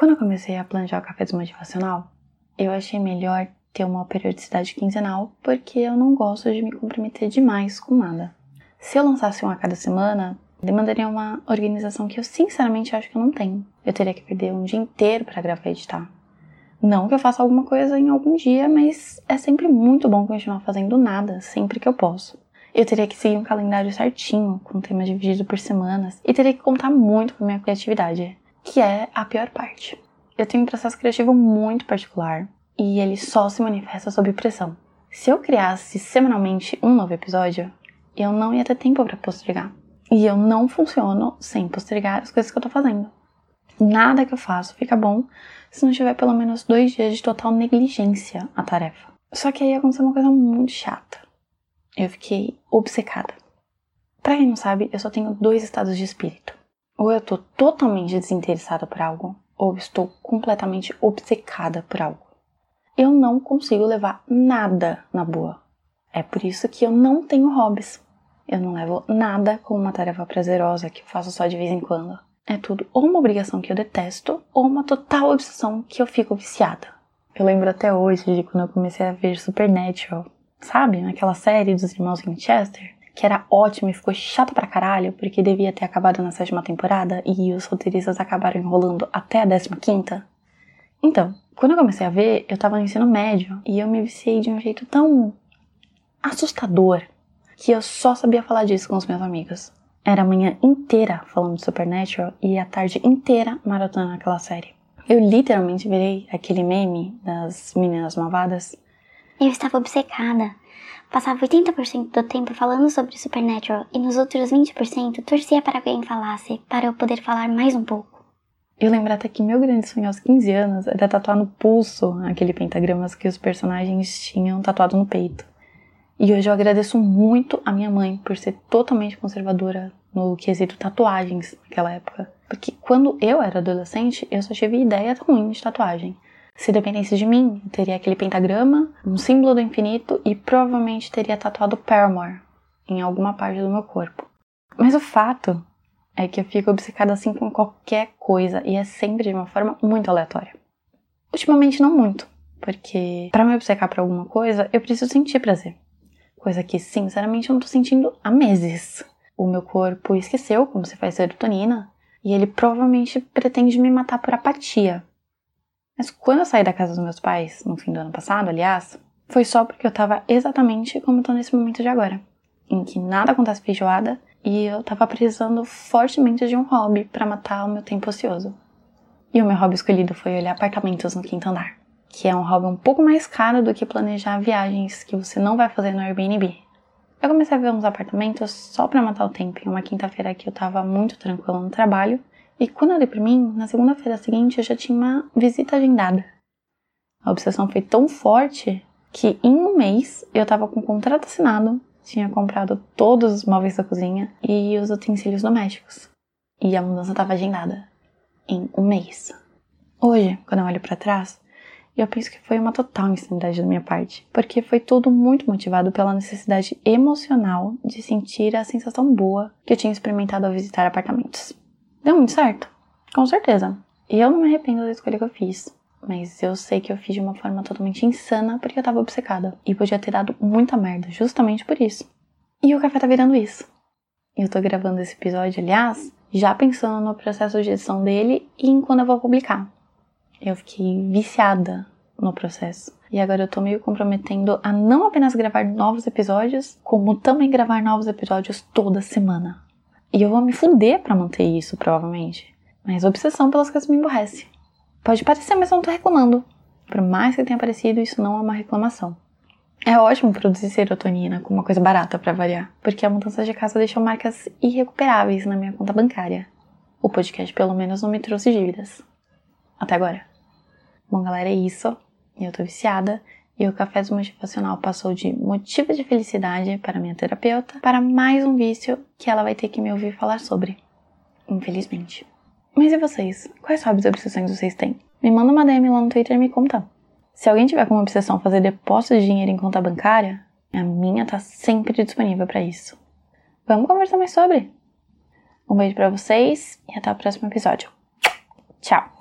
Quando eu comecei a planejar o café desmotivacional, eu achei melhor ter uma periodicidade quinzenal porque eu não gosto de me comprometer demais com nada. Se eu lançasse um a cada semana, demandaria uma organização que eu sinceramente acho que eu não tenho. Eu teria que perder um dia inteiro para gravar e editar. Não que eu faça alguma coisa em algum dia, mas é sempre muito bom continuar fazendo nada sempre que eu posso. Eu teria que seguir um calendário certinho, com temas divididos por semanas, e teria que contar muito com a minha criatividade, que é a pior parte. Eu tenho um processo criativo muito particular, e ele só se manifesta sob pressão. Se eu criasse semanalmente um novo episódio, eu não ia ter tempo para postergar. E eu não funciono sem postergar as coisas que eu tô fazendo. Nada que eu faço fica bom se não tiver pelo menos dois dias de total negligência à tarefa. Só que aí aconteceu uma coisa muito chata. Eu fiquei obcecada. Pra quem não sabe, eu só tenho dois estados de espírito. Ou eu tô totalmente desinteressada por algo, ou estou completamente obcecada por algo. Eu não consigo levar nada na boa. É por isso que eu não tenho hobbies. Eu não levo nada como uma tarefa prazerosa que eu faço só de vez em quando. É tudo ou uma obrigação que eu detesto, ou uma total obsessão que eu fico viciada. Eu lembro até hoje de quando eu comecei a ver Supernatural, sabe? Naquela série dos irmãos Winchester, que era ótima e ficou chata pra caralho, porque devia ter acabado na sétima temporada e os roteiristas acabaram enrolando até a décima quinta. Então, quando eu comecei a ver, eu tava no ensino médio e eu me viciei de um jeito tão assustador que eu só sabia falar disso com os meus amigos. Era a manhã inteira falando de Supernatural e a tarde inteira maratonando aquela série. Eu literalmente virei aquele meme das meninas malvadas. Eu estava obcecada. Passava 80% do tempo falando sobre Supernatural e nos outros 20% torcia para que alguém falasse, para eu poder falar mais um pouco. Eu lembro até que meu grande sonho aos 15 anos era tatuar no pulso aquele pentagramas que os personagens tinham tatuado no peito. E hoje eu agradeço muito a minha mãe por ser totalmente conservadora no quesito tatuagens naquela época. Porque quando eu era adolescente, eu só tive ideia ruim de tatuagem. Se dependesse de mim, eu teria aquele pentagrama, um símbolo do infinito e provavelmente teria tatuado Paramore em alguma parte do meu corpo. Mas o fato é que eu fico obcecada assim com qualquer coisa e é sempre de uma forma muito aleatória. Ultimamente não muito, porque para me obcecar por alguma coisa, eu preciso sentir prazer. Coisa que, sinceramente, eu não tô sentindo há meses. O meu corpo esqueceu como se faz serotonina e ele provavelmente pretende me matar por apatia. Mas quando eu saí da casa dos meus pais, no fim do ano passado, aliás, foi só porque eu tava exatamente como tô nesse momento de agora, em que nada acontece feijoada e eu tava precisando fortemente de um hobby para matar o meu tempo ocioso. E o meu hobby escolhido foi olhar apartamentos no quinto andar que é um hobby um pouco mais caro do que planejar viagens que você não vai fazer no Airbnb. Eu comecei a ver uns apartamentos só para matar o tempo em uma quinta-feira que eu tava muito tranquila no trabalho, e quando eu dei pra mim, na segunda-feira seguinte eu já tinha uma visita agendada. A obsessão foi tão forte que em um mês eu tava com o contrato assinado, tinha comprado todos os móveis da cozinha e os utensílios domésticos. E a mudança estava agendada em um mês. Hoje, quando eu olho para trás, eu penso que foi uma total insanidade da minha parte, porque foi tudo muito motivado pela necessidade emocional de sentir a sensação boa que eu tinha experimentado ao visitar apartamentos. Deu muito certo? Com certeza. E eu não me arrependo da escolha que eu fiz. Mas eu sei que eu fiz de uma forma totalmente insana porque eu tava obcecada. E podia ter dado muita merda, justamente por isso. E o café tá virando isso. Eu tô gravando esse episódio, aliás, já pensando no processo de edição dele e em quando eu vou publicar. Eu fiquei viciada no processo. E agora eu tô meio comprometendo a não apenas gravar novos episódios, como também gravar novos episódios toda semana. E eu vou me fuder para manter isso, provavelmente. Mas obsessão pelas coisas me emborrece. Pode parecer, mas eu não tô reclamando. Por mais que tenha parecido, isso não é uma reclamação. É ótimo produzir serotonina com uma coisa barata para variar, porque a mudança de casa deixou marcas irrecuperáveis na minha conta bancária. O podcast pelo menos não me trouxe dívidas. Até agora. Bom, galera, é isso. Eu tô viciada e o café motivacional passou de motivo de felicidade para minha terapeuta para mais um vício que ela vai ter que me ouvir falar sobre. Infelizmente. Mas e vocês? Quais hobbies e obsessões vocês têm? Me manda uma DM lá no Twitter e me conta. Se alguém tiver como obsessão fazer depósito de dinheiro em conta bancária, a minha tá sempre disponível para isso. Vamos conversar mais sobre. Um beijo para vocês e até o próximo episódio. Tchau!